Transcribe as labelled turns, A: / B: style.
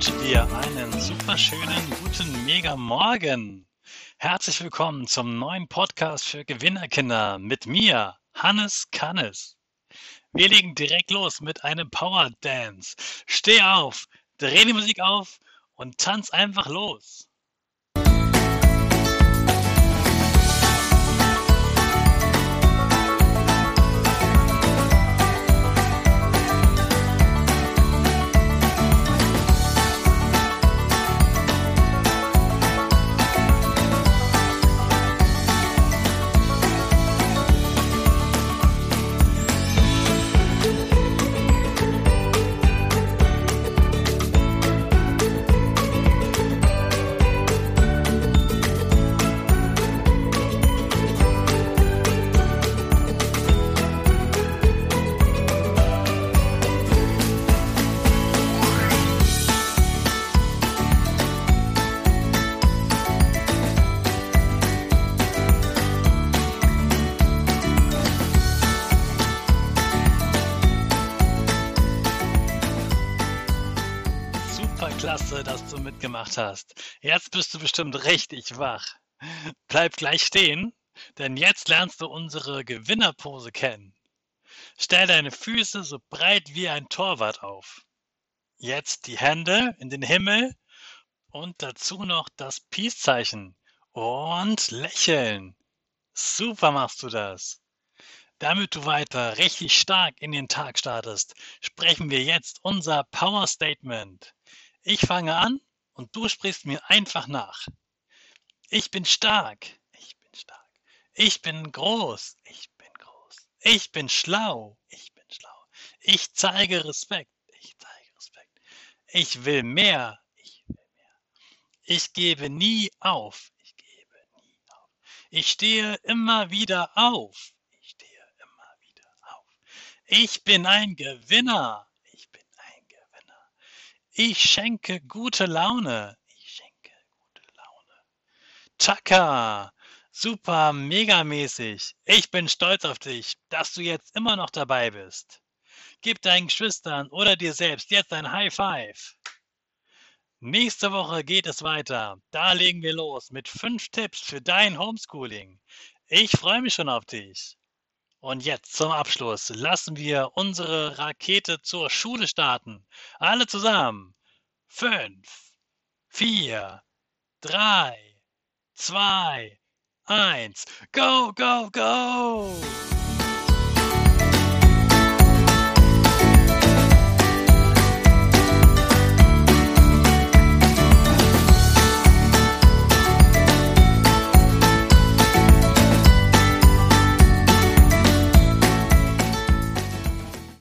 A: dir einen super schönen guten Mega Morgen. Herzlich willkommen zum neuen Podcast für Gewinnerkinder mit mir, Hannes Kannes. Wir legen direkt los mit einem Power Dance. Steh auf, dreh die Musik auf und tanz einfach los. Klasse, dass du mitgemacht hast. Jetzt bist du bestimmt richtig wach. Bleib gleich stehen, denn jetzt lernst du unsere Gewinnerpose kennen. Stell deine Füße so breit wie ein Torwart auf. Jetzt die Hände in den Himmel und dazu noch das Peace-Zeichen. Und lächeln. Super machst du das. Damit du weiter richtig stark in den Tag startest, sprechen wir jetzt unser Power Statement. Ich fange an und du sprichst mir einfach nach. Ich bin stark. Ich bin stark. Ich bin groß. Ich bin groß. Ich bin schlau. Ich bin schlau. Ich zeige Respekt. Ich zeige Respekt. Ich will mehr. Ich will mehr. Ich gebe nie auf. Ich gebe nie auf. Ich stehe immer wieder auf. Ich stehe immer wieder auf. Ich bin ein Gewinner. Ich bin ein Gewinner. Ich schenke gute Laune. Ich schenke gute Laune. Chaka, super megamäßig. Ich bin stolz auf dich, dass du jetzt immer noch dabei bist. Gib deinen Geschwistern oder dir selbst jetzt ein High Five. Nächste Woche geht es weiter. Da legen wir los mit fünf Tipps für dein Homeschooling. Ich freue mich schon auf dich. Und jetzt zum Abschluss lassen wir unsere Rakete zur Schule starten. Alle zusammen. Fünf, vier, drei, zwei, eins. Go, go, go!